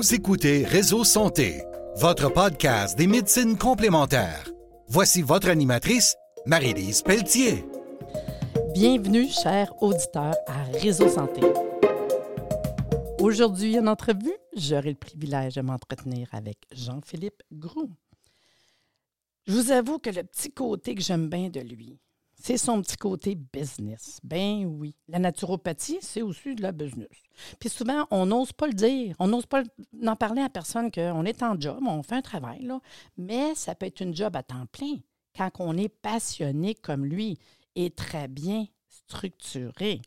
Vous écoutez Réseau Santé, votre podcast des médecines complémentaires. Voici votre animatrice, Marie-Lise Pelletier. Bienvenue, chers auditeurs, à Réseau Santé. Aujourd'hui, en entrevue, j'aurai le privilège de m'entretenir avec Jean-Philippe Groux. Je vous avoue que le petit côté que j'aime bien de lui, c'est son petit côté business. Ben oui. La naturopathie, c'est aussi de la business. Puis souvent, on n'ose pas le dire. On n'ose pas en parler à personne qu'on est en job, on fait un travail. Mais ça peut être une job à temps plein quand on est passionné comme lui et très bien structuré.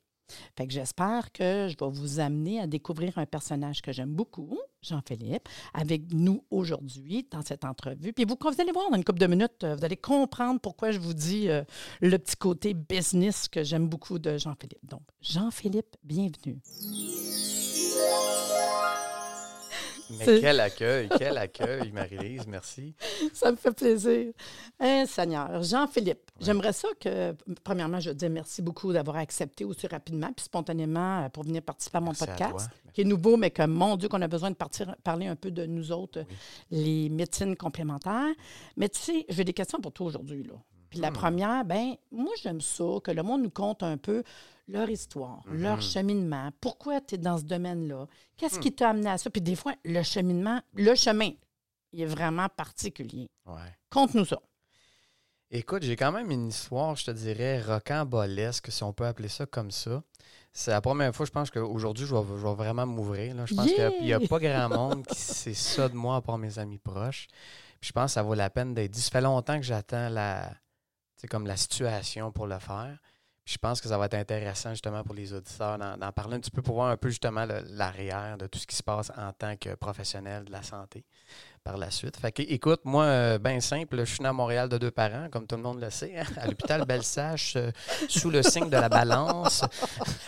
Fait que j'espère que je vais vous amener à découvrir un personnage que j'aime beaucoup, Jean-Philippe, avec nous aujourd'hui dans cette entrevue. Puis vous, vous allez voir dans une couple de minutes, euh, vous allez comprendre pourquoi je vous dis euh, le petit côté business que j'aime beaucoup de Jean-Philippe. Donc, Jean-Philippe, bienvenue. Mais quel accueil, quel accueil, Marie-Lise, merci. Ça me fait plaisir. Hein, Seigneur, Jean-Philippe, j'aimerais ça que, premièrement, je te dis merci beaucoup d'avoir accepté aussi rapidement puis spontanément euh, pour venir participer à mon Merci podcast, qui est nouveau, mais que, mon Dieu, qu'on a besoin de partir, parler un peu de nous autres, les médecines complémentaires. Mais tu sais, j'ai des questions pour toi aujourd'hui, là. Puis Hmm. la première, ben moi, j'aime ça, que le monde nous conte un peu leur histoire, leur Hmm. cheminement. Pourquoi tu es dans ce domaine-là? Qu'est-ce qui t'a amené à ça? Puis des fois, le cheminement, le chemin, il est vraiment particulier. Ouais. Conte-nous ça. Écoute, j'ai quand même une histoire, je te dirais, rocambolesque, si on peut appeler ça comme ça. C'est la première fois, je pense qu'aujourd'hui, je vais, je vais vraiment m'ouvrir. là. Je pense Yeah! qu'il n'y a pas grand monde qui sait ça de moi, à part mes amis proches. Puis je pense que ça vaut la peine d'être dit. Ça fait longtemps que j'attends la, sais, comme la situation pour le faire. Puis je pense que ça va être intéressant justement pour les auditeurs d'en parler un petit peu pour voir un peu justement l'arrière de tout ce qui se passe en tant que professionnel de la santé par la suite. Fait que, écoute, moi, bien simple, je suis né à Montréal de deux parents, comme tout le monde le sait, hein, à l'hôpital Belsache, euh, sous le signe de la balance.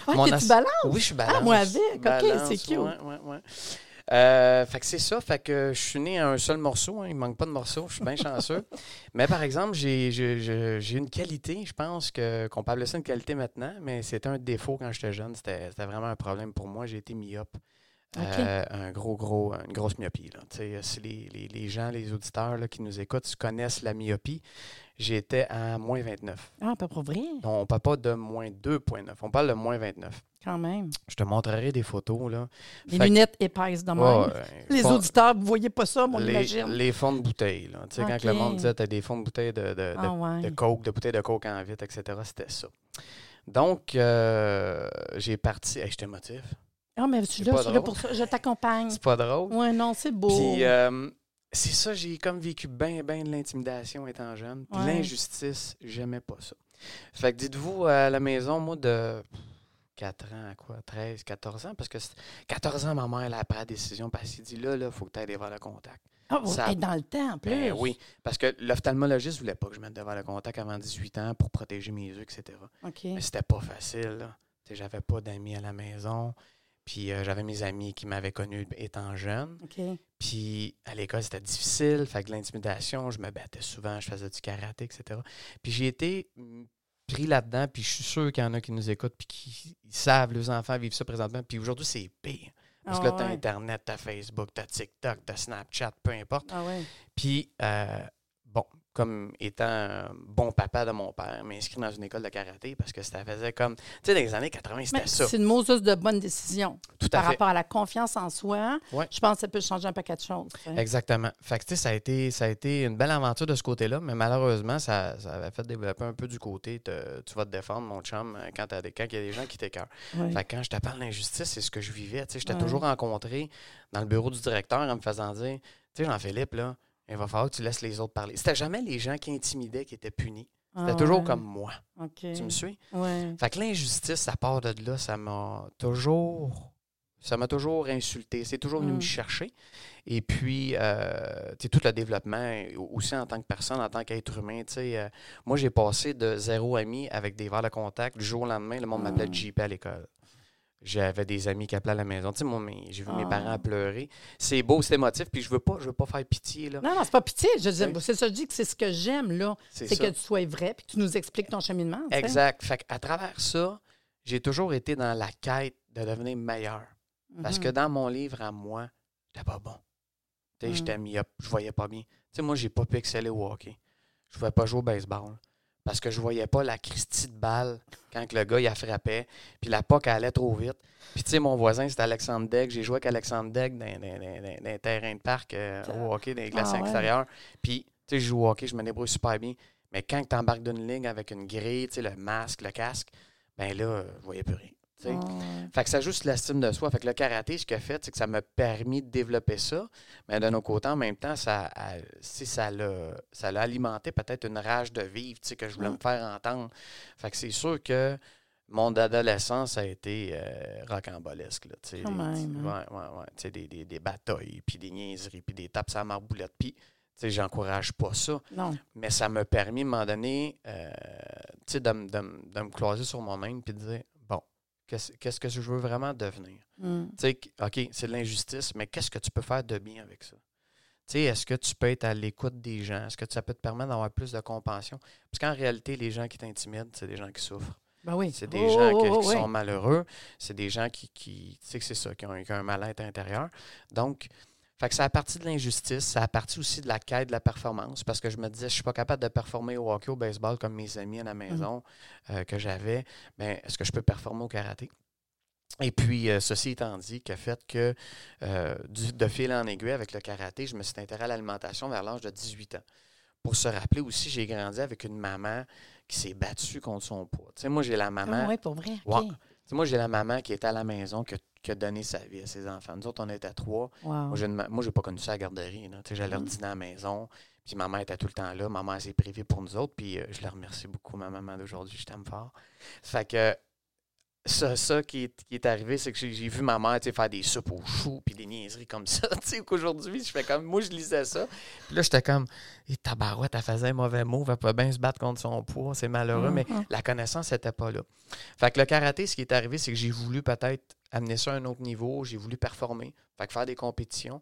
Ah, Mon ass- balance? Oui, je suis balance. Ah, moi avec. OK, c'est cute. ouais, ouais, ouais. Euh, fait que c'est ça, fait que je suis né à un seul morceau, hein, il manque pas de morceaux, je suis bien chanceux. mais par exemple, j'ai une qualité, je pense que qu'on peut appeler ça une qualité maintenant, mais c'était un défaut quand j'étais jeune, c'était vraiment un problème pour moi, j'ai été myope. Euh, un gros, gros, une grosse myopie. Là. Si les, les- les gens, les auditeurs là, qui nous écoutent connaissent la myopie, j'étais à moins 29. Ah, pas pour vrai, On ne parle pas de moins 2,9, on parle de moins 29. Quand même. Je te montrerai des photos. Là. Les Fait que- lunettes épaisses de même. Ouais, Les fond- auditeurs, vous voyez pas ça, mon imagine. les fonds de bouteille. Là. Tu sais. Quand le monde disait tu as des fonds de bouteille de, de, de, Ah ouais. de coke, de bouteilles de coke en vitre, etc., c'était ça. Donc, euh, j'ai parti. Hey, je t'émotive. Ah, mais C'est là, pas je suis là pour ça. Je t'accompagne. C'est pas drôle. Oui, non, c'est beau. Puis, euh, c'est ça, j'ai comme vécu bien, bien de l'intimidation étant jeune. Puis Ouais. l'injustice, j'aimais pas ça. Fait que dites-vous, à la maison, moi, de 4 ans à quoi? 13, 14 ans? Parce que c'est- 14 ans, ma mère, elle a pris la décision, parce qu'elle dit, là, là, faut que tu ailles devant le contact. Ah, vous ça- êtes dans le temps, en plus. Ben oui, parce que l'ophtalmologiste voulait pas que je mette devant le contact avant 18 ans pour protéger mes yeux, etc. OK. Mais c'était pas facile. J'avais pas d'amis à la maison. Puis euh, j'avais mes amis qui m'avaient connu étant jeune. Puis à l'école, c'était difficile. Fait que l'intimidation, je me battais souvent, je faisais du karaté, etc. Puis j'ai été pris là-dedans. Puis je suis sûr qu'il y en a qui nous écoutent puis qui savent, les enfants vivent ça présentement. Puis aujourd'hui, c'est pire. Parce que Ah là, t'as ouais. Internet, t'as Facebook, t'as TikTok, t'as Snapchat, peu importe. Ah ouais. Puis, euh, comme étant un bon papa de mon père, m'inscrit dans une école de karaté parce que ça faisait comme. Tu sais, dans les années 80, Mais c'était ça. c'est une Moses de bonne décision. Tout à Par fait. rapport à la confiance en soi, Ouais. je pense que ça peut changer un paquet de choses. Exactement. Fait que, tu sais, ça a, été, ça a été une belle aventure de ce côté-là, mais malheureusement, ça, ça avait fait développer un peu du côté tu vas te défendre, mon chum, quand t'as des- quand il y a des gens qui t'écœurent. Ouais. Fait que quand je te parle d'injustice, c'est ce que je vivais. Tu sais, j'étais Ouais. toujours rencontré dans le bureau du directeur en me faisant dire Tu sais, Jean-Philippe, là, il va falloir que tu laisses les autres parler. C'était jamais les gens qui intimidaient qui étaient punis. C'était Ah toujours ouais. comme moi. Tu me suis? Ouais. Fait que l'injustice, ça part de là, ça m'a toujours. Ça m'a toujours insulté. C'est toujours venu Mm. me chercher. Et puis, euh, tu sais, tout le développement, aussi en tant que personne, en tant qu'être humain, tu sais, euh, moi, j'ai passé de zéro ami avec des verres de contact. Du jour au lendemain, le monde m'appelait Mm. JP à l'école. J'avais des amis qui appelaient à la maison. Tu sais, moi, j'ai vu mes Ah. parents pleurer. C'est beau, c'est émotif, puis je veux pas, je veux pas faire pitié, là. Non, non, c'est pas pitié. Je c'est ça, je dis que c'est ce que j'aime, là. C'est que tu sois vrai puis que tu nous expliques ton cheminement. Exact. Fait à travers ça, j'ai toujours été dans la quête de devenir meilleur. Parce Mhm. que dans mon livre à moi, j'étais pas bon. Tu sais, Mm. j'étais mis up, je voyais pas bien. Tu sais, moi, j'ai pas pu exceller au hockey. Je pouvais pas jouer au baseball. Parce que je voyais pas la Christie de balle quand le gars, il a frappait. Puis la POC allait trop vite. Puis, tu sais, mon voisin, c'était Alexandre Degg. J'ai joué avec Alexandre Degg dans, dans, dans- dans- dans un terrain de parc euh, au hockey, dans les Ah ouais. extérieures. Puis, tu sais, je joue au hockey, je me débrouille super bien. Mais quand tu embarques d'une ligne avec une grille, tu sais, le masque, le casque, ben là, je voyais plus rien. Ouais. Fait que ça juste l'estime de soi. Fait que le karaté, ce qu'il a fait, c'est que ça m'a permis de développer ça. Mais d'un autre côté, en même temps, ça, a- si ça l'a ça l'a alimenté peut-être une rage de vivre tu sais, que je voulais Mm. me faire entendre. Fait que c'est sûr que mon adolescence a été euh, rocambolesque. Là, tu sais, Quand des- hein. ouais, ouais, ouais. Tu sais, Des, des, des batailles, puis des niaiseries, puis des tapes à marboulette. Puis, tu sais, j'encourage pas ça. Non. Mais ça m'a permis, à un moment donné, euh, tu sais, de, me- de me- de me cloiser sur moi-même puis de dire, qu'est-ce que je veux vraiment devenir? Mm. Tu sais, OK, c'est de l'injustice, mais qu'est-ce que tu peux faire de bien avec ça? Tu sais, est-ce que tu peux être à l'écoute des gens? Est-ce que ça peut te permettre d'avoir plus de compassion? Parce qu'en réalité, les gens qui t'intimident, c'est des gens qui souffrent. Ben oui. C'est des Oh, gens oh, qui, oh, qui oui. sont malheureux. C'est des gens qui, qui tu sais que c'est ça, qui ont, qui ont un mal-être intérieur. Donc, fait que ça a parti de l'injustice, ça a parti aussi de la quête de la performance, parce que je me disais, je suis pas capable de performer au hockey, au baseball comme mes amis à la maison euh, que j'avais. Ben, est-ce que je peux performer au karaté? Et puis, euh, ceci étant dit, qui a fait que euh, du- de fil en aiguille avec le karaté, je me suis intéressé à l'alimentation vers l'âge de 18 ans. Pour se rappeler aussi, j'ai grandi avec une maman qui s'est battue contre son poids. Tu sais, moi, j'ai la maman. Ah, oui, pour vrai. Ouais. Tu sais, moi, j'ai la maman qui était à la maison, qui a, qui a donné sa vie à ses enfants. Nous autres, on était trois. Wow. Moi, moi, j'ai pas connu ça à la garderie. J'allais Mm. dîner à la maison. Puis ma mère était tout le temps là. Ma mère s'est privée pour nous autres. Puis euh, je la remercie beaucoup, ma maman d'aujourd'hui. Je t'aime fort. Fait que ça, ça qui, est, qui est arrivé, c'est que j'ai vu ma mère faire des soupes aux choux puis des niaiseries comme ça. Qu'aujourd'hui, je fais comme. Moi, je lisais ça. Puis là, j'étais comme. Et tabarouette, elle faisait un mauvais mot. Elle peut bien se battre contre son poids. C'est malheureux. Mais Mhm. la connaissance n'était pas là. Fait que le karaté, ce qui est arrivé, c'est que j'ai voulu peut-être amener ça à un autre niveau. J'ai voulu performer. Fait que faire des compétitions.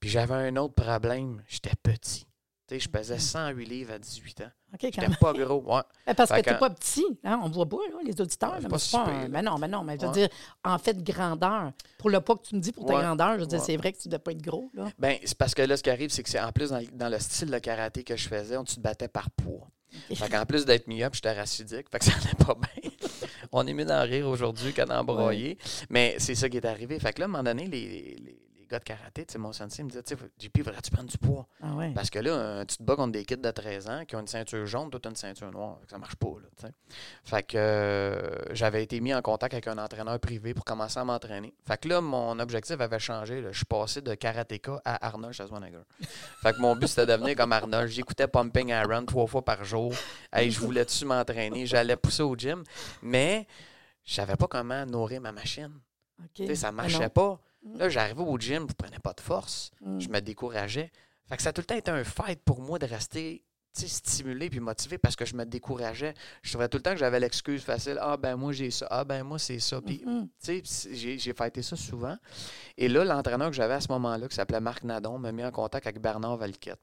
Puis j'avais un autre problème. J'étais petit. Je pesais 108 livres à 18 ans. OK, quand même. pas gros. Ouais. Parce que tu n'es pas petit. Hein? On ne voit pas, là, les auditeurs. Là, mais pas si pas un-. Mais non, mais non, mais je veux Ouais. dire, en fait, grandeur. Pour le poids que tu me dis, pour ta Ouais. grandeur, je veux dire, c'est vrai que tu ne dois pas être gros. Là. Ben, c'est parce que là, ce qui arrive, c'est que c'est en plus dans, le- dans le style de karaté que je faisais, on tu te battais par poids. OK. Fait qu'en plus d'être mis-up, j'étais racidique. Fait que ça allait pas bien. on est mieux d'en rire aujourd'hui qu'à d'en broyer. Mais c'est ça qui est arrivé. Fait que là, à un moment donné, les, les- les gars de karaté, tu sais, mon sensei me disait, JP, voudrais-tu prendre du poids? Ah ouais. Parce que là, euh, tu te bats contre des kids de 13 ans qui ont une ceinture jaune, toi, tu une ceinture noire. Ça marche pas, là. Fait que euh, j'avais été mis en contact avec un entraîneur privé pour commencer à m'entraîner. Fait que là, mon objectif avait changé. là. Je suis passé de karatéka à Arnold Schwarzenegger. fait que mon but, c'était de devenir comme Arnold. J'écoutais Pumping Iron trois fois par jour. Hey, je voulais-tu m'entraîner? J'allais pousser au gym. Mais je savais pas comment nourrir ma machine. Ça Ben marchait non. pas. Là, j'arrivais au gym, je prenais pas de force Mm. je me décourageais. Fait que ça a tout le temps été un fight pour moi de rester stimulé puis motivé parce que je me décourageais. Je trouvais tout le temps que j'avais l'excuse facile. Ah ben moi j'ai ça. Ah ben moi c'est ça. Puis Mhm. j'ai j'ai fêté ça souvent. Et là, l'entraîneur que j'avais à ce moment-là, qui s'appelait Marc Nadon, m'a mis en contact avec Bernard Valquette.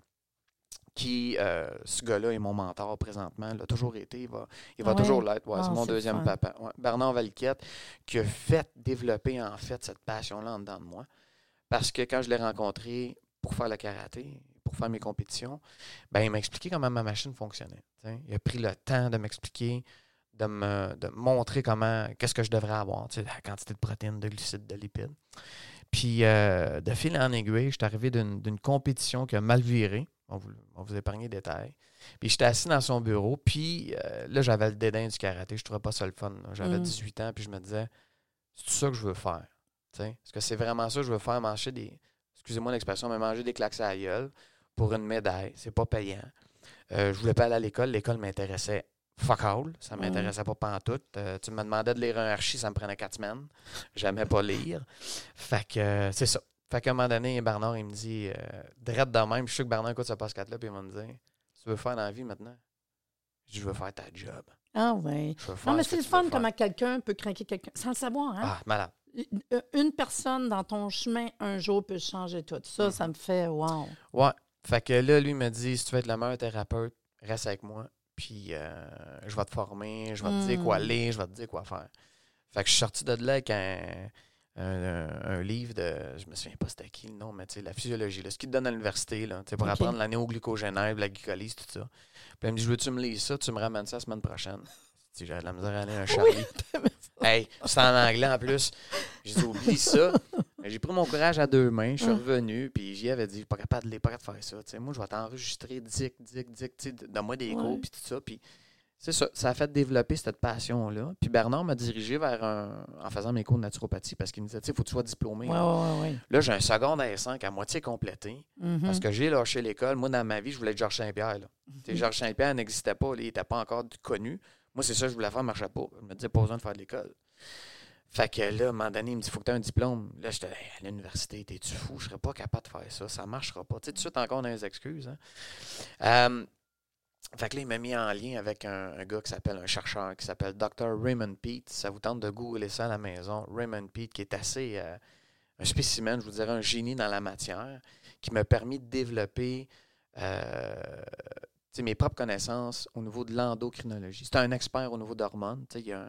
Qui, euh, ce gars-là est mon mentor présentement, il a toujours été, il va, il va Ah toujours l'être. Ouais, Ah, c'est mon c'est deuxième fun. papa. Ouais. Bernard Valquette, qui a fait développer en fait cette passion-là en dedans de moi. Parce que quand je l'ai rencontré pour faire le karaté, pour faire mes compétitions, ben, il m'a expliqué comment ma machine fonctionnait. t'sais. Il a pris le temps de m'expliquer, de me, de montrer comment, qu'est-ce que je devrais avoir, la quantité de protéines, de glucides, de lipides. Puis, euh, de fil en aiguille, je suis arrivé d'une compétition qui a mal viré. On vous, on vous épargne les détails. Puis, j'étais assis dans son bureau. Puis, euh, là, j'avais le dédain du karaté. Je trouvais pas ça le fun. J'avais Mm. 18 ans. Puis, je me disais, c'est ça que je veux faire. Est-ce que c'est vraiment ça que je veux faire? Manger des. Excusez-moi l'expression, mais manger des claques à la gueule pour une médaille. C'est pas payant. Euh, je voulais pas aller à l'école. L'école m'intéressait fuck all. Ça Mm. m'intéressait pas pantoute. Euh, tu me demandais de lire un archi, ça me prenait quatre semaines. J'aimais pas lire. Fait que euh, c'est ça. Fait qu'à un moment donné, Bernard, il me dit, euh, drette de même, je suis sûr que Bernard écoute ce podcast-là, puis il va me dire, tu veux faire dans la vie maintenant? Je dis, Je veux faire ta job. Ah oui. Non, mais ce c'est le fun comment quelqu'un peut craquer quelqu'un sans le savoir. Hein? Ah, malade. Une- Une personne dans ton chemin un jour peut changer tout. Ça, Mhm. ça me fait wow. Ouais. Fait que là, lui, il me dit si tu veux être le meilleur thérapeute, reste avec moi. Puis euh, je vais te former, je vais te dire quoi Mm. lire, je vais te dire quoi faire. Fait que je suis sorti de là avec un, un, un livre de. Je me souviens pas c'était qui le nom, mais tu sais, la physiologie, là, ce qu'ils te donnent à l'université, là, tu sais, pour Ok. apprendre la néoglucogénèse, la glycolyse, tout ça. Puis elle me dit Je veux-tu me lire ça, tu me ramènes ça la semaine prochaine. Si j'avais de la misère à aller à un Charlie. Hey, c'est en anglais en plus. J'ai dit, oublie ça. Mais J'ai pris mon courage à deux mains, je suis Hum. revenu, puis j'y avais dit, pas capable de, pas capable de faire ça. Tu sais, moi, je vais t'enregistrer, dic, dic, dic, tu sais, donne-moi des cours, puis tout ça. Puis c'est ça, ça a fait développer cette passion-là. Puis Bernard m'a dirigé vers un, en faisant mes cours de naturopathie, parce qu'il me disait, tu sais, faut que tu sois diplômé. Oui, oui, oui. Là, j'ai un secondaire 5 à moitié complété, Mhm. parce que j'ai lâché l'école. Moi, dans ma vie, je voulais être Georges Saint-Pierre. sais, Georges Saint-Pierre n'existait pas, là, il n'était pas encore connu. Moi, c'est ça que je voulais faire, marchait pas. Je me disais, pas besoin de faire de l'école. Fait que là, à un moment donné, il me dit, faut que tu aies un diplôme. Là, j'étais, Hey, à l'université, t'es-tu fou? Je serais pas capable de faire ça. Ça marchera pas. Tu sais, tout de suite, encore dans les excuses. hein. Euh, fait que là, il m'a mis en lien avec un, gars qui s'appelle, un chercheur qui s'appelle Dr. Raymond Pete. Ça vous tente de googler ça à la maison. Raymond Pete, qui est assez euh, un spécimen, je vous dirais, un génie dans la matière, qui m'a permis de développer euh, mes propres connaissances au niveau de l'endocrinologie. C'est un expert au niveau d'hormones. Il y, a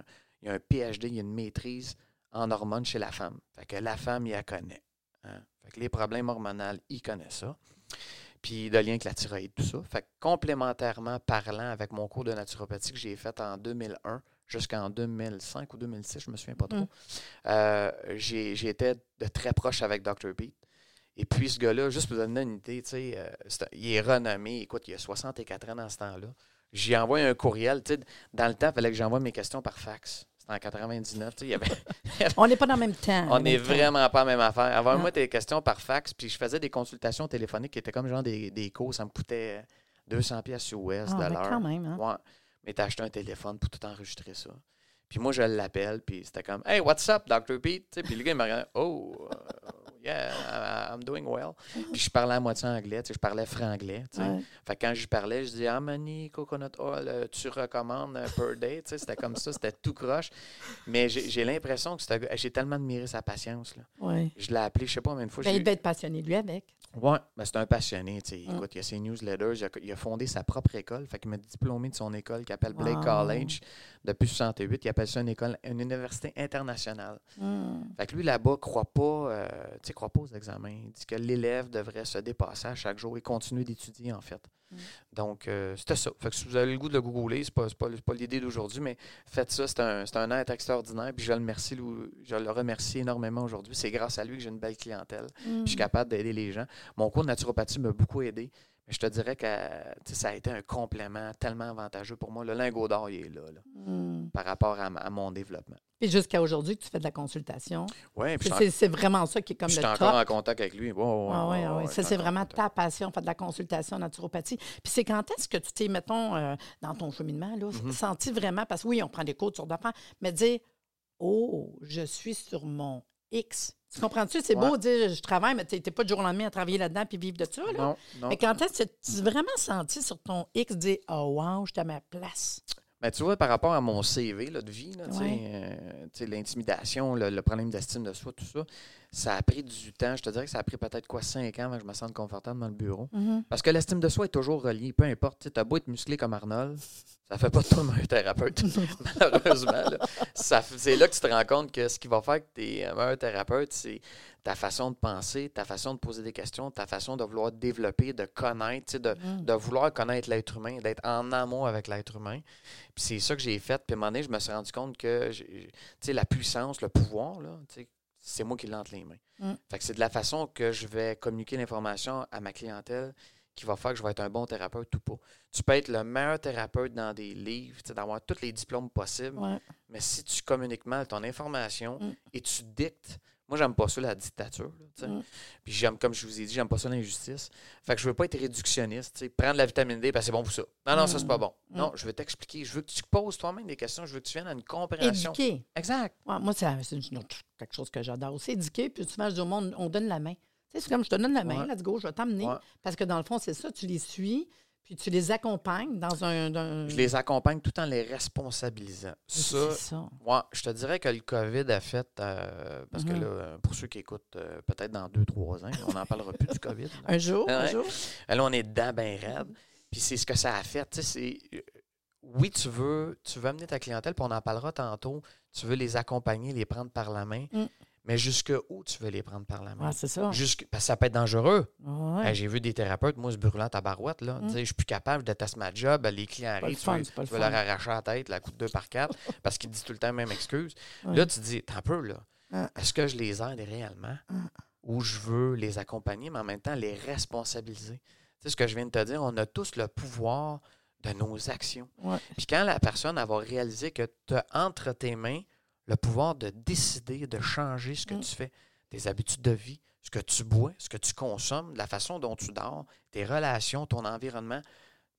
un- a un PhD, il y a une maîtrise en hormones chez la femme. Fait que la femme, il la connaît. hein. Fait les problèmes hormonaux, il connaît ça. Puis de lien avec la thyroïde, tout ça. Fait que complémentairement parlant avec mon cours de naturopathie que j'ai fait en 2001 jusqu'en 2005 ou 2006, je me souviens pas trop, Mm. euh, j'ai j'ai été de très proche avec Dr. Pete. Et puis ce gars-là, juste pour vous donner une idée, euh, il est renommé. Écoute, il a 64 ans dans ce temps-là. J'y envoie un courriel. tu sais, Dans le temps, il fallait que j'envoie mes questions par fax. C'était en 99. tu sais, il y avait, On n'est pas dans le même temps. on en n'est même temps. vraiment pas la même affaire. Envoie-moi Non. tes questions par fax. Puis je faisais des consultations téléphoniques qui étaient comme genre des, des cours. Ça me coûtait 200 pièces sur West Ah, de ben, l'heure. quand même. Hein? Ouais. Mais t'as acheté un téléphone pour tout enregistrer ça. Puis moi, je l'appelle, puis c'était comme Hey, what's up, Dr. Pete? Puis le gars, il me regarde Oh, uh, yeah, I'm doing well. Puis je parlais à moitié anglais, tu sais, je parlais franglais. tu sais. Ouais. Fait que quand je parlais, je dis How many coconut oil euh, tu recommandes per day? Tu sais, c'était comme ça, c'était tout croche. Mais j'ai l'impression que c'était- j'ai tellement admiré sa patience. Là. Ouais. Je l'ai appelé, je sais pas combien de fois. Ben, j'ai- il devait être passionné, lui, avec. Ouais, ben c'est un passionné. tu sais. Mm. Écoute, il a ses newsletters, il a, il a fondé sa propre école. Fait qu'il m'a diplômé de son école qui s'appelle Blake Wow. College depuis 68. Il appelle ça une école, une université internationale. Hmm. Fait que lui, là-bas, croit pas, euh, tu sais, croit pas aux examens. Il dit que l'élève devrait se dépasser à chaque jour et continuer d'étudier, en fait. Mm. Donc, euh, c'était ça. Fait que si vous avez le goût de le googler, c'est pas, pas, pas l'idée d'aujourd'hui, mais faites ça. C'est un, un être extraordinaire. Puis je le remercie, Lou- je le remercie énormément aujourd'hui. C'est grâce à lui que j'ai une belle clientèle. Puis je suis capable d'aider les gens. Mon cours de naturopathie m'a beaucoup aidé. Je te dirais que ça a été un complément tellement avantageux pour moi. Le lingot d'or, il est là, là, Hmm. par rapport à, mon développement. Puis jusqu'à aujourd'hui, tu fais de la consultation. Oui, puis C'est- je vraiment ça qui est comme je le suis top. encore en contact avec lui. Ouais, ouais, Ah ouais, ouais, ah Ça, je suis c'est vraiment ta passion, faire de la consultation en naturopathie. Puis c'est quand est-ce que tu t'es, mettons, euh, dans ton cheminement, là, Mhm. senti vraiment, parce que oui, on prend des cours sur d'affaires, mais dire, oh, je suis sur mon X. Tu comprends-tu? C'est beau Ouais. de dire, je travaille, mais tu n'es pas du jour au lendemain à travailler là-dedans puis vivre de ça. Là. Non, non. Mais quand est-ce que tu as vraiment senti sur ton X dire, oh, wow, je suis à ma place? Ben, tu vois, par rapport à mon CV là, de vie, là, tu sais, Ouais. euh, l'intimidation, le, le problème d'estime de soi, tout ça, ça a pris du temps. Je te dirais que ça a pris peut-être quoi, cinq ans avant que je me sente confortable dans le bureau. Mhm. Parce que l'estime de soi est toujours reliée, peu importe. Tu as beau être musclé comme Arnold, ça fait pas de toi un thérapeute, malheureusement. C'est là que tu te rends compte que ce qui va faire que tu es un meilleur thérapeute, c'est ta façon de penser, ta façon de poser des questions, ta façon de vouloir développer, de connaître, sais, de, de vouloir connaître l'être humain, d'être en amont avec l'être humain. Puis c'est ça que j'ai fait. Puis à un moment donné, je me suis rendu compte que la puissance, le pouvoir, là, c'est moi qui l'ai entre les mains. Mm. Fait que c'est de la façon que je vais communiquer l'information à ma clientèle qui va faire que je vais être un bon thérapeute ou pas. Tu peux être le meilleur thérapeute dans des livres, d'avoir tous les diplômes possibles, Ouais. mais si tu communiques mal ton information Mm. et tu dictes, moi j'aime pas ça la dictature, là, tu. Mm. puis j'aime, comme je vous ai dit, j'aime pas ça l'injustice. Fait que je veux pas être réductionniste, tu prendre la vitamine D, c'est bon pour ça. Non, non, ça c'est pas bon. Mm. Non, je veux t'expliquer, je veux que tu poses toi-même des questions, je veux que tu viennes à une compréhension. Éduquer. Exact. Ouais, moi, c'est c'est une autre- quelque chose que j'adore aussi. Éduquer, puis souvent, je dis au monde, on donne la main. Tu sais, c'est comme je te donne la main, Ouais. let's go, je vais t'emmener. Ouais. Parce que dans le fond, c'est ça, tu les suis, puis tu les accompagnes dans un. Je les accompagne tout en les responsabilisant. Ça, ça. Ouais, je te dirais que le COVID a fait, euh, parce que Mhm. là, pour ceux qui écoutent, euh, peut-être dans deux, trois ans, on n'en parlera plus du COVID. là. Un jour, un jour. Là, on est dedans bien raide. Puis c'est ce que ça a fait. Tu sais, c'est. euh, Oui, tu veux, tu veux amener ta clientèle, puis on en parlera tantôt. Tu veux les accompagner, les prendre par la main. Mm. Mais jusque où tu veux les prendre par la main? Ouais, c'est ça. Jusque- parce que ça peut être dangereux. Ouais. J'ai vu des thérapeutes, moi, se brûlant ta barouette. Là. Mm. Je suis plus capable, je déteste ma job. Les clients arrivent, tu fun, veux, tu leur arracher la tête, la coupe deux par quatre, parce qu'ils disent tout le temps la même excuse. Ouais. Là, tu te dis, t'as un peu, là. Ah. Est-ce que je les aide réellement? Ou je veux les accompagner, mais en même temps les responsabiliser? Tu sais, ce que je viens de te dire, on a tous le pouvoir de nos actions. Ouais. Puis quand la personne elle va réaliser que tu as entre tes mains le pouvoir de décider, de changer ce que Mm. tu fais, tes habitudes de vie, ce que tu bois, ce que tu consommes, la façon dont tu dors, tes relations, ton environnement,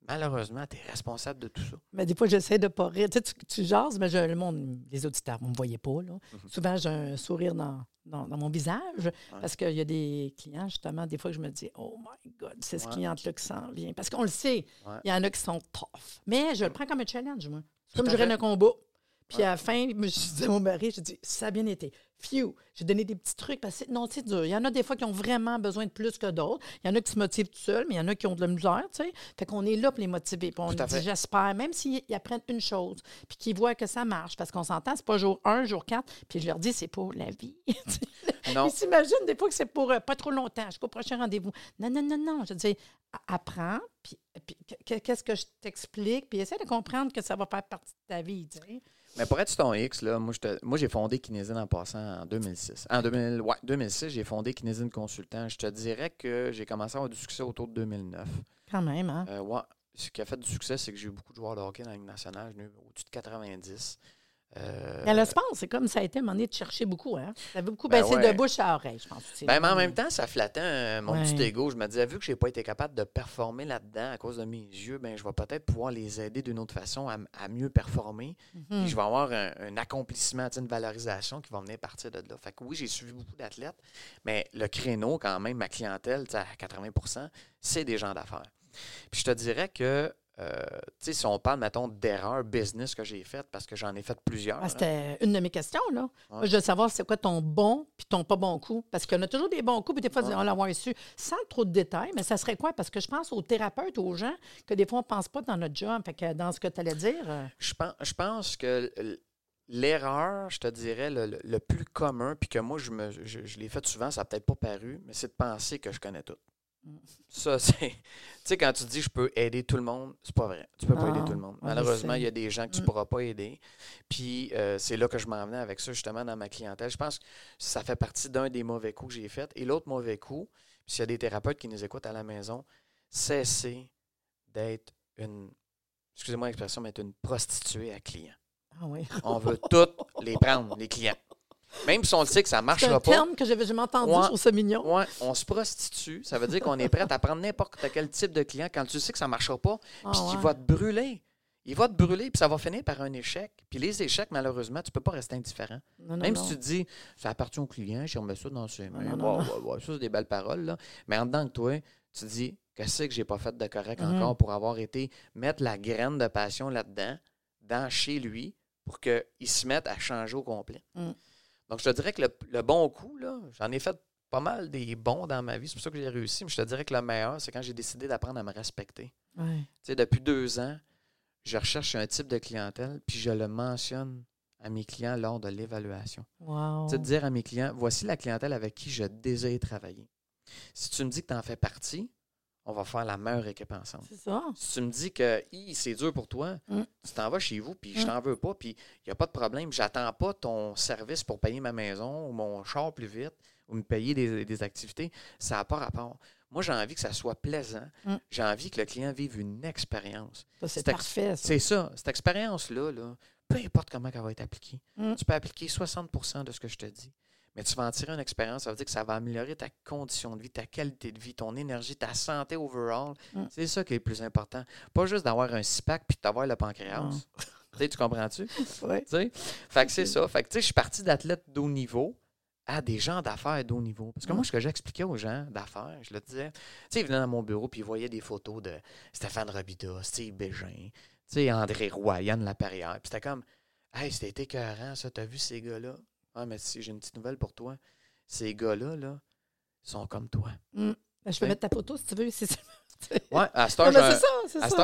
malheureusement, tu es responsable de tout ça. Mais des fois, j'essaie de pas rire. Tu, sais, tu, tu jases, mais je- le monde, les auditeurs, vous ne me voyez pas. Là. Mhm. Souvent, j'ai un sourire dans, dans, dans mon visage parce qu'il y a des clients, justement, des fois, que je me dis Oh my God, c'est ce client-là qui s'en vient. Parce qu'on le sait, Ouais. il y en a qui sont tough. Mais je le prends comme un challenge, moi. C'est comme je un combat. Puis Ouais. à la fin, je me suis dit à mon mari, j'ai dit Ça a bien été. Phew! J'ai donné des petits trucs parce que non, c'est dur. Il y en a des fois qui ont vraiment besoin de plus que d'autres. Il y en a qui se motivent tout seuls, mais il y en a qui ont de la misère, tu sais. Fait qu'on est là pour les motiver. Puis on dit, j'espère, même s'ils ils apprennent une chose, puis qu'ils voient que ça marche, parce qu'on s'entend, c'est pas jour 1, jour 4, puis je leur dis, c'est pour la vie. Non. Ils s'imaginent des fois que c'est pour euh, pas trop longtemps, jusqu'au prochain rendez-vous. Non, non, non, non. Je dis, apprends, puis, puis que- qu'est-ce que je t'explique, puis essaie de comprendre que ça va faire partie de ta vie, tu sais. Mais pour être sur ton X, là, moi, j'ai fondé Kinésine en passant en 2006. En 2000, ouais, 2006, j'ai fondé Kinésine Consultant. Je te dirais que j'ai commencé à avoir du succès autour de 2009. Quand même, hein? Euh, ouais, ce qui a fait du succès, c'est que j'ai eu beaucoup de joueurs de hockey dans la Ligue nationale. J'en ai eu au-dessus de 90. Euh, Mais le sport, c'est comme ça a été à un moment donné de chercher beaucoup, hein? Ça avait beaucoup Ben baissé ouais. de bouche à oreille, je pense. Ben, mais en même temps, ça flattait euh, mon Ouais. petit ego. Je me disais, vu que j'ai pas été capable de performer là-dedans à cause de mes yeux, ben, je vais peut-être pouvoir les aider d'une autre façon à, mieux performer. Mhm. Puis je vais avoir un, un accomplissement, une valorisation qui va venir partir de là. Fait que oui, j'ai suivi beaucoup d'athlètes, mais le créneau, quand même, ma clientèle, à 80% c'est des gens d'affaires. Puis je te dirais que, euh, tu sais, si on parle, mettons, d'erreurs business que j'ai faites, parce que j'en ai fait plusieurs. Ah. C'était une de mes questions, là. Ouais. je veux savoir c'est quoi ton bon puis ton pas bon coup. Parce qu'il y en a toujours des bons coups, puis des fois, Ouais. on l'avoir su. Sans trop de détails, mais ça serait quoi? Parce que je pense aux thérapeutes, aux gens, que des fois, on ne pense pas dans notre job. Fait que dans ce que tu allais dire, euh, Je pense, je pense que l'erreur, je te dirais, le, le- le plus commun, puis que moi, je, me, je, je l'ai fait souvent, ça n'a peut-être pas paru, mais c'est de penser que je connais tout. Ça, c'est. Tu sais, quand tu dis je peux aider tout le monde, c'est pas vrai. Tu peux pas Non, aider tout le monde. Malheureusement, il y a des gens que tu Mm. pourras pas aider. Puis euh, c'est là que je m'en venais avec ça, justement, dans ma clientèle. Je pense que ça fait partie d'un des mauvais coups que j'ai fait. Et l'autre mauvais coup, puis s'il y a des thérapeutes qui nous écoutent à la maison, cessez d'être une. Excusez-moi l'expression, mais être une prostituée à client. ah oui. On veut toutes les prendre, les clients. Même si on le sait que ça ne C'est marchera un pas. terme que j'avais jamais entendu, Ouais. je trouve ça mignon. Ouais, on se prostitue. Ça veut dire qu'on est prêt à prendre n'importe quel type de client quand tu sais que ça ne marchera pas, Ah, puis qu'il ouais. va te brûler. Il va te brûler, puis ça va finir par un échec. Puis les échecs, malheureusement, tu ne peux pas rester indifférent. Non, non, Même non. si tu te dis, ça appartient au client, je remets ça dans ses mains. Ça, c'est des belles paroles. Là. Mais en dedans de toi, tu te dis, qu'est-ce que j'ai pas fait de correct Mhm. encore pour avoir été mettre la graine de passion là-dedans, dans chez lui, pour qu'il se mette à changer au complet? Mm. Donc, je te dirais que le, le bon coup, j'en ai fait pas mal des bons dans ma vie. C'est pour ça que j'ai réussi. Mais je te dirais que le meilleur, c'est quand j'ai décidé d'apprendre à me respecter. Ouais. Tu sais, depuis deux ans, je recherche un type de clientèle, puis je le mentionne à mes clients lors de l'évaluation. Wow. Tu sais, de dire à mes clients, voici la clientèle avec qui je désire travailler. Si tu me dis que tu en fais partie, on va faire la meilleure équipe ensemble. C'est ça. Si tu me dis que c'est dur pour toi, Mm. tu t'en vas chez vous, puis je Mm. t'en veux pas, puis il n'y a pas de problème. J'attends pas ton service pour payer ma maison ou mon char plus vite ou me payer des, des activités. Ça n'a pas rapport. Moi, j'ai envie que ça soit plaisant. Mm. J'ai envie que le client vive une expérience. C'est parfait. C'est ça. Cette expérience-là, là, peu importe comment elle va être appliquée, Mm. tu peux appliquer 60% de ce que je te dis. Mais tu vas en tirer une expérience, ça veut dire que ça va améliorer ta condition de vie, ta qualité de vie, ton énergie, ta santé overall. Mm. C'est ça qui est le plus important. Pas juste d'avoir un six-pack puis d'avoir le pancréas. Mm. Tu comprends-tu? Sais? Fait que c'est ça. Fait que tu sais, je suis parti d'athlètes d'haut niveau à des gens d'affaires d'haut niveau. Parce que Mm. moi, ce que j'expliquais aux gens d'affaires, je le disais, tu sais, ils venaient dans mon bureau puis ils voyaient des photos de Stéphane Robida, Steve Bégin, tu sais, André Roy, Yann Laperrière. Puis c'était comme, hey, c'était écœurant, ça, t'as vu ces gars-là? Ah, mais si j'ai une petite nouvelle pour toi. Ces gars-là, là, sont comme toi. Mm. Ben, je peux Ouais. mettre ta photo si tu veux. Ouais, à cette heure,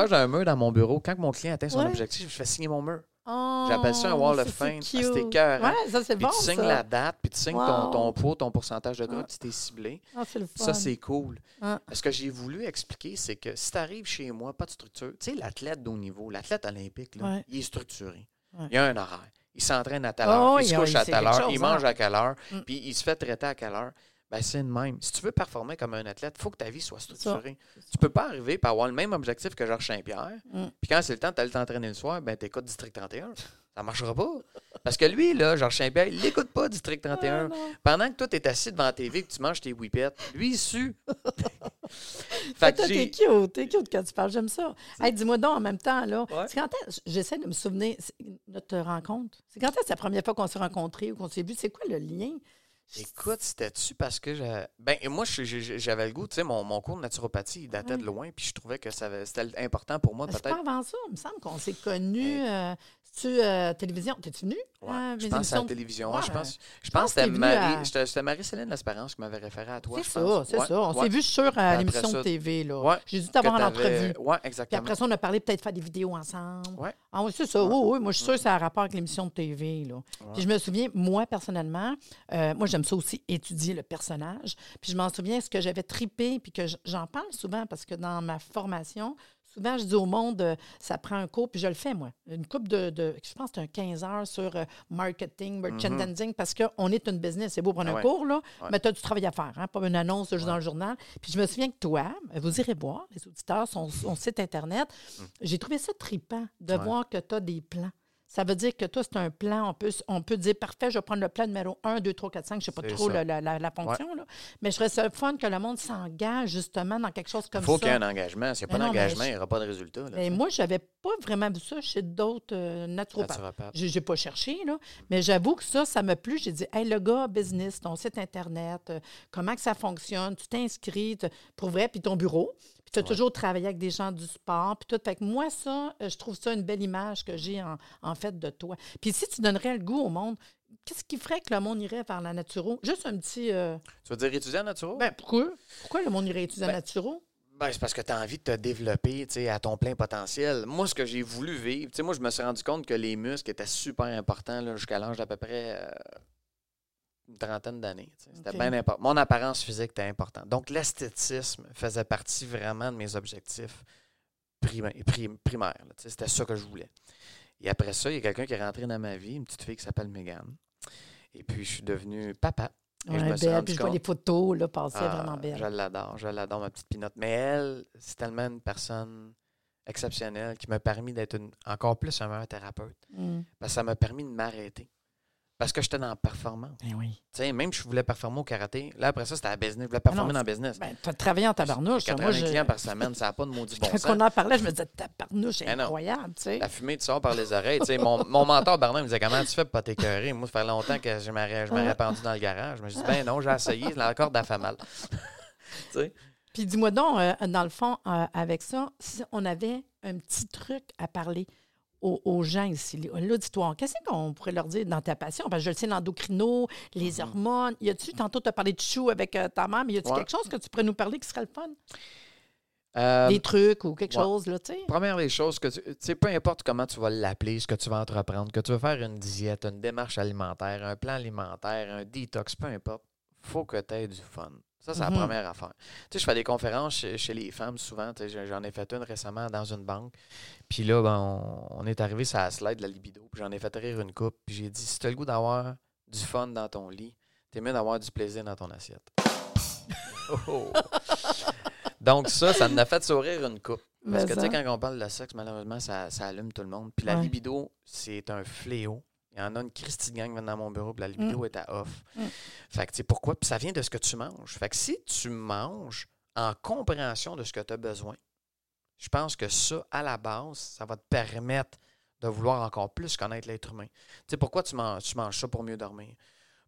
j'ai un- mur dans mon bureau. Quand mon client atteint son Ouais. objectif, je fais signer mon mur. Oh, J'appelle ça un wall of fame. Ah. C'était cœur. Ouais, ça, c'est bon, tu signes ça. la date, puis tu signes ton, Wow. ton poids, ton pourcentage de gras, Ah. tu t'es ciblé. Ah, c'est le fun. Ça, c'est cool. Ah. Ce que j'ai voulu expliquer, c'est que si tu arrives chez moi, pas de structure, tu sais, l'athlète de haut niveau, l'athlète olympique, là, Ouais. il est structuré. Ouais. Il y a un horaire. Il s'entraîne à telle Oh, heure, il se couche à telle heure, chose, il mange hein. à quelle heure, Mm. puis il se fait traiter à quelle heure. Ben, c'est de même. Si tu veux performer comme un athlète, il faut que ta vie soit structurée. Tu peux pas arriver et avoir le même objectif que Georges Saint-Pierre. Mm. Puis quand c'est le temps d'aller t'entraîner le soir, ben t'écoutes District 31. Ça marchera pas. Parce que lui, là, Georges Saint-Pierre, il n'écoute pas District 31. Ah. Pendant que toi, tu es assis devant la TV et que tu manges tes whippets, lui, il sue. Fait que t'es cute, t'es cute quand tu parles, j'aime ça. Hey, dis-moi donc, en même temps, là, Ouais. c'est quand j'essaie de me souvenir, notre rencontre, c'est quand est-ce la première fois qu'on s'est rencontrés ou qu'on s'est vu, c'est quoi le lien? Écoute, c'était-tu parce que j'ai- ben moi j'avais le goût, tu sais, mon, mon cours de naturopathie il datait de loin, puis je trouvais que c'était important pour moi Ben, C'est peut-être. pas avant ça, il me semble qu'on s'est connus. Euh, tu euh, télévision, t'es-tu venu? Ouais, je pense à la télévision. Ouais. Je pense, je pense que c'était Marie, à- Marie-Céline L'Espérance qui m'avait référé à toi. C'est ça, c'est Ouais, ça. On s'est vu sur euh, l'émission de TV. là. J'ai dû t'avoir en entrevue. Ouais, Puis exactement. après ça, on a parlé peut-être faire des vidéos ensemble. Ouais. Ah oui, c'est ça. Oui, oui. Moi, je suis sûre que ça a rapport avec l'émission de TV. Là. Puis je me souviens, moi, personnellement, euh, moi, j'aime ça aussi, étudier le personnage. Puis je m'en souviens, ce que j'avais tripé, puis que j'en parle souvent parce que dans ma formation, souvent, je dis au monde, euh, ça prend un cours, puis je le fais, moi. Une coupe de, de- je pense que c'est un 15 heures sur euh, marketing, merchandising, parce qu'on est une business. C'est beau prendre Ah un cours, là, Ouais. mais tu as du travail à faire, hein, pas une annonce juste Ouais. dans le journal. Puis je me souviens que toi, vous irez voir, les auditeurs, son, son site Internet, j'ai trouvé ça tripant de Mm. Voir que tu as des plans. Ça veut dire que toi, c'est un plan. On peut, on peut dire, parfait, je vais prendre le plan numéro 1, 2, 3, 4, 5. Je ne sais pas trop ça. la, la- la- fonction. Là. Mais je serais ça fun que le monde s'engage justement dans quelque chose comme Il faut ça. qu'il y ait un engagement. S'il n'y a pas d'engagement, il n'y aura pas de résultat. là, Mais moi, je n'avais pas vraiment vu ça chez d'autres euh, naturopathes. Naturopathe. Je n'ai pas cherché, là. Mais j'avoue que ça, ça m'a plu. J'ai dit, hey, le gars, business, ton site Internet, euh, comment que ça fonctionne, tu t'inscris, tu- pour vrai, puis ton bureau. Tu as Ouais. toujours travaillé avec des gens du sport, puis tout. Fait que moi, ça, euh, je trouve ça une belle image que j'ai en, en fait de toi. Puis si tu donnerais le goût au monde, qu'est-ce qui ferait que le monde irait vers la naturo? Juste un petit. euh, Tu veux dire étudiant naturo? ben, pourquoi? Pourquoi le monde irait étudier en Ben, naturo? Ben, c'est parce que tu as envie de te développer à ton plein potentiel. Moi, ce que j'ai voulu vivre, tu sais, moi, je me suis rendu compte que les muscles étaient super importants jusqu'à l'âge d'à peu près euh, une trentaine d'années. C'était bien important. Mon apparence physique était importante. Donc, l'esthétisme faisait partie vraiment de mes objectifs prima- prim- primaires. C'était ça que je voulais. Et après ça, il y a quelqu'un qui est rentré dans ma vie, une petite fille qui s'appelle Megan. Et puis, je suis devenu papa. Et je me suis belle. rendu Puis je vois les photos, là, passer ah, vraiment belle. Je l'adore, je l'adore, ma petite pinotte. Mais elle, c'est tellement une personne exceptionnelle qui m'a permis d'être encore plus un meilleur thérapeute. Mm. Parce que ça m'a permis de m'arrêter. Parce que j'étais dans la performance. Ben oui. Sais, même je voulais performer au karaté. Là, après ça, c'était à business. Je voulais performer non, dans le business. Ben, tu as travaillé en tabarnouche. J'ai Moi, 80 je- clients par semaine, ça n'a pas de maudit bon Quand sens. on en parlait, je me disais, tabarnouche, c'est non. incroyable, tu sais. La fumée, tu sors par les oreilles. Mon, mon mentor Bernard me disait Comment tu fais pour pas t'écœurer? Moi, ça fait longtemps que je m'aurais pendu dans le garage. Je me dit Ben non, j'ai essayé, la corde a fait mal. tu sais, Puis dis-moi donc, euh, dans le fond, euh, avec ça, si on avait un petit truc à parler aux, aux gens ici, l'auditoire, qu'est-ce qu'on pourrait leur dire dans ta passion? Parce que je le sais, l'endocrino, les hormones. Y a-tu, tantôt, tu as parlé de chou avec euh, ta mère, mais y a-tu Ouais. quelque chose que tu pourrais nous parler qui serait le fun? euh, Des trucs ou quelque ouais. chose, là, tu sais? Première des choses, que tu tu sais, peu importe comment tu vas l'appeler, ce que tu vas entreprendre, que tu veux faire une diète, une démarche alimentaire, un plan alimentaire, un détox, peu importe, faut que tu aies du fun. Ça, c'est la première affaire. Tu sais, je fais des conférences chez, chez les femmes souvent. Tu sais, J'en ai fait une récemment dans une banque. Puis là, ben, on, on est arrivé sur la slide de la libido. Puis j'en ai fait rire une coupe. Puis j'ai dit, si tu as le goût d'avoir du fun dans ton lit, t'es mieux d'avoir du plaisir dans ton assiette. Oh! Donc ça, ça m'a fait sourire une coupe. Parce Mais que tu sais, quand on parle de sexe, malheureusement, ça, ça allume tout le monde. Puis la Ouais. libido, c'est un fléau. Il y en a une Christie de gang qui vient dans mon bureau, puis la libido est à off. Mm. Fait que tu sais, pourquoi? Puis ça vient de ce que tu manges. Fait que si tu manges en compréhension de ce que tu as besoin, je pense que ça, à la base, ça va te permettre de vouloir encore plus connaître l'être humain. Tu sais, pourquoi tu manges, tu manges ça pour mieux dormir?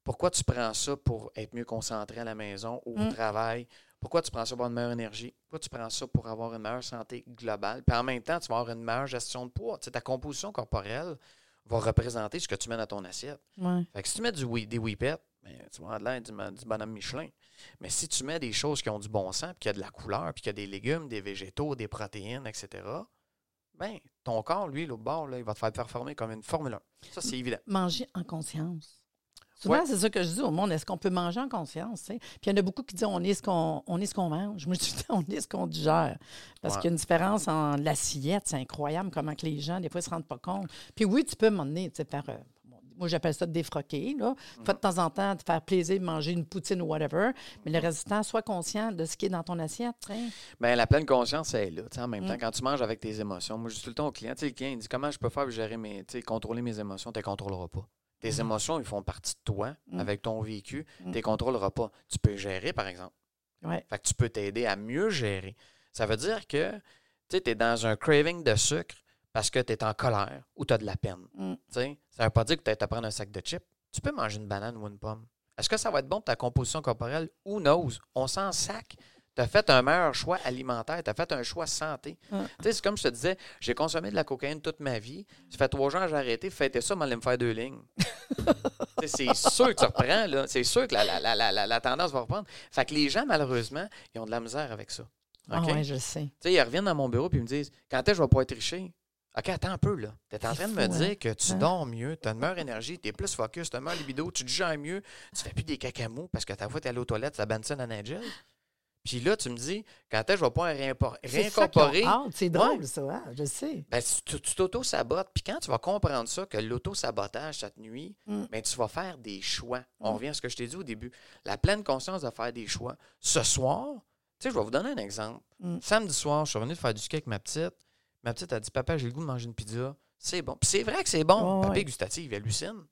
Pourquoi tu prends ça pour être mieux concentré à la maison ou au Mm. travail? Pourquoi tu prends ça pour avoir une meilleure énergie? Pourquoi tu prends ça pour avoir une meilleure santé globale? Puis en même temps, tu vas avoir une meilleure gestion de poids. Tu sais, ta composition corporelle va représenter ce que tu mets dans ton assiette. Ouais. Fait que si tu mets du, des whippets, ben, tu vas avoir de l'air du, du bonhomme Michelin. Mais si tu mets des choses qui ont du bon sens, puis qu'il y a de la couleur, puis qu'il y a des légumes, des végétaux, des protéines, etc., ben, ton corps, lui, l'autre bord, là, il va te faire performer comme une Formule 1. Ça, c'est évident. Manger en conscience. Souvent, Ouais. c'est ça que je dis au monde. Est-ce qu'on peut manger en conscience? Puis il y en a beaucoup qui disent on est ce qu'on on est ce qu'on mange. Moi, je dis on est ce qu'on digère. Parce Ouais. qu'il y a une différence en l'assiette. C'est incroyable comment que les gens, des fois, ne se rendent pas compte. Puis oui, tu peux m'emmener, tu sais, faire. euh, moi, j'appelle ça défroquer. Là. Une fois de temps en temps, te faire plaisir, manger une poutine ou whatever. Mais le du temps, sois conscient de ce qui est dans ton assiette. Ben, la pleine conscience, elle est là. En même Mm. temps, quand tu manges avec tes émotions, moi, je dis tout le temps au client, tu sais, le client, il dit comment je peux faire pour gérer mes, contrôler mes émotions, tu ne les contrôleras pas. Tes Mm. émotions, ils font partie de toi, Mm. avec ton vécu, Mm. tu ne les contrôleras pas. Tu peux gérer, par exemple. Ouais. Fait que tu peux t'aider à mieux gérer. Ça veut dire que tu es dans un craving de sucre parce que tu es en colère ou tu as de la peine. Mm. Ça ne veut pas dire que tu as à prendre un sac de chips. Tu peux manger une banane ou une pomme. Est-ce que ça va être bon pour ta composition corporelle? Who knows? On s'en sac. Tu as fait un meilleur choix alimentaire. Tu as fait un choix santé. Tu sais, C'est comme je te disais, j'ai consommé de la cocaïne toute ma vie. Ça fait trois jours que j'ai arrêté. Faites ça, m'allez me faire deux lignes. Tu sais, c'est sûr que tu reprends. là. C'est sûr que la, la- la- la- tendance va reprendre. Fait que les gens, malheureusement, ils ont de la misère avec ça. Ah ouais, je le sais. Tu sais, ils reviennent dans mon bureau et ils me disent Quand est-ce que je vais pouvoir tricher OK, attends un peu, là. Tu es en train de fou, me hein? dire que tu Hein? dors mieux, tu as une meilleure énergie, tu es plus focus, tu as une meilleure libido, tu te gères mieux, tu fais plus des cacamous parce que ta fois, tu es allé aux toilettes, ça Benson à Nigel. Puis là, tu me dis Quand est-ce que je vais réimpor- ont réincorporer? C'est drôle, ça. hein, Je sais. ben, tu tu t'auto-sabotes. Puis quand tu vas comprendre ça, que l'auto-sabotage, ça te nuit, Mm. ben, tu vas faire des choix. On Mm. revient à ce que je t'ai dit au début. La pleine conscience de faire des choix. Ce soir, tu sais, je vais vous donner un exemple. Mm. Samedi soir, je suis revenu de faire du ski avec ma petite. Ma petite a dit Papa, j'ai le goût de manger une pizza. C'est bon. Puis c'est vrai que c'est bon. Ouais, Papa ouais. est gustatif, il hallucine.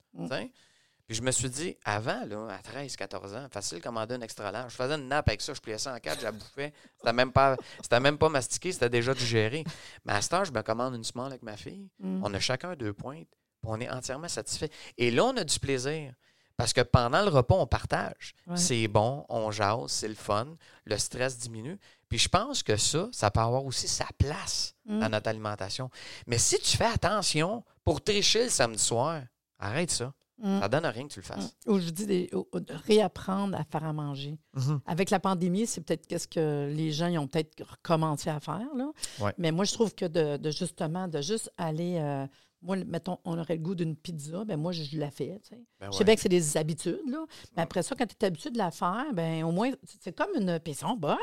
Mm. Puis je me suis dit, avant, là, à 13, 14 ans, facile de commander un extra large. Je faisais une nappe avec ça, je pliais ça en quatre, je la bouffais. C'était même pas, c'était même pas mastiqué, c'était déjà digéré. Mais à cette heure, je me commande une small avec ma fille. Mm. On a chacun deux pointes. puis on est entièrement satisfait. Et là, on a du plaisir. Parce que pendant le repas, on partage. Ouais. C'est bon, on jase, c'est le fun, le stress diminue. Puis je pense que ça, ça peut avoir aussi sa place Mm. dans notre alimentation. Mais si tu fais attention pour tricher le samedi soir, arrête ça. Mm. Ça donne rien que tu le Mm. fasses. Ou je dis des- ou- ou de réapprendre à faire à manger. Avec la pandémie, c'est peut-être qu'est-ce que les gens ils ont peut-être recommencé à faire. Là. Ouais. Mais moi, je trouve que de, de justement, de juste aller. euh, moi, mettons, on aurait le goût d'une pizza, ben moi, je, je la fais. Ben Je sais bien que c'est des habitudes, là. Mais après ça, quand tu es habitué de la faire, ben au moins, c'est comme une pizza bonne,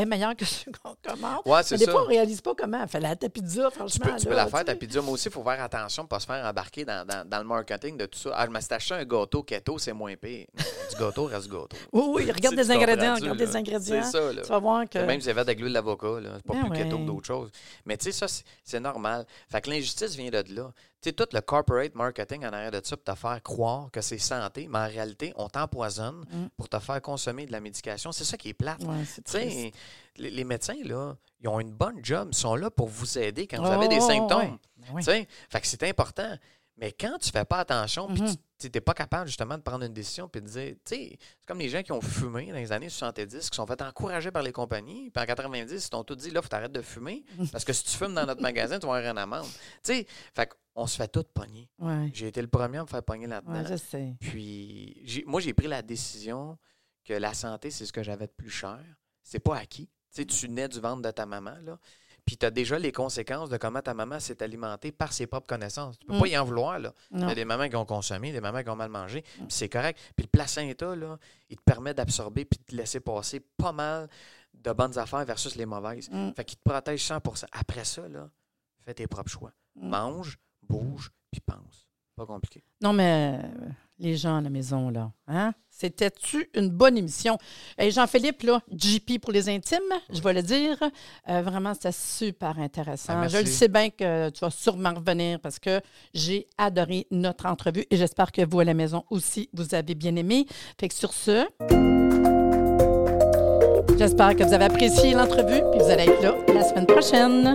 bien meilleure que ceux qu'on commande. Ouais, c'est Mais des ça. fois, on ne réalise pas comment. Fait la pizza, franchement. Tu peux, tu peux là, la faire, ta pizza. Moi aussi, il faut faire attention pour ne pas se faire embarquer dans, dans- dans le marketing de tout ça. Ah, je me suis acheté un gâteau keto, c'est moins pire. Du gâteau reste gâteau. Oui, oui, regarde les ingrédients, regarde les ingrédients. C'est ça, là. Tu vas voir que. Même si j'avais de l'huile d'avocat, là, c'est pas Ben plus keto que d'autres choses. Mais tu sais, ça, c'est- c'est normal. Fait que l'injustice vient de là. Sais, tout le corporate marketing en arrière de ça pour te faire croire que c'est santé, mais en réalité, on t'empoisonne Mm. pour te faire consommer de la médication. C'est ça qui est plate. Ouais, les, les médecins, là, ils ont une bonne job. Ils sont là pour vous aider quand vous Oh, avez des oh, symptômes. ouais. Ben fait que c'est important. Mais quand tu fais pas attention, puis Mhm. tu n'es pas capable justement de prendre une décision puis de dire, tu sais, c'est comme les gens qui ont fumé dans les années 70, qui sont fait encourager par les compagnies, puis en 90, ils t'ont tout dit, là, faut t'arrêter de fumer, parce que si tu fumes dans notre magasin, tu vas avoir une amende. Tu sais, fait qu'on se fait tout pogner. Ouais, J'ai été le premier à me faire pogner là-dedans. ouais, je sais. Puis, moi, j'ai pris la décision que la santé, c'est ce que j'avais de plus cher. C'est pas acquis. Tu sais, tu nais du ventre de ta maman, là. Puis, tu as déjà les conséquences de comment ta maman s'est alimentée par ses propres connaissances. Tu peux Mm. pas y en vouloir, là. Il y a des mamans qui ont consommé, des mamans qui ont mal mangé, puis c'est correct. Puis, le placenta, là, il te permet d'absorber puis de te laisser passer pas mal de bonnes affaires versus les mauvaises. Mm. Fait qu'il te protège 100% Après ça, là, fais tes propres choix. Mm. Mange, bouge, puis pense. Pas compliqué. Non, mais les gens à la maison, là, hein? C'était-tu une bonne émission? Et Jean-Philippe, là, JP pour les intimes, je vais le dire. Euh, vraiment, c'était super intéressant. Ah, je le sais bien que tu vas sûrement revenir parce que j'ai adoré notre entrevue et j'espère que vous à la maison aussi, vous avez bien aimé. Fait que sur ce, j'espère que vous avez apprécié l'entrevue puis vous allez être là la semaine prochaine.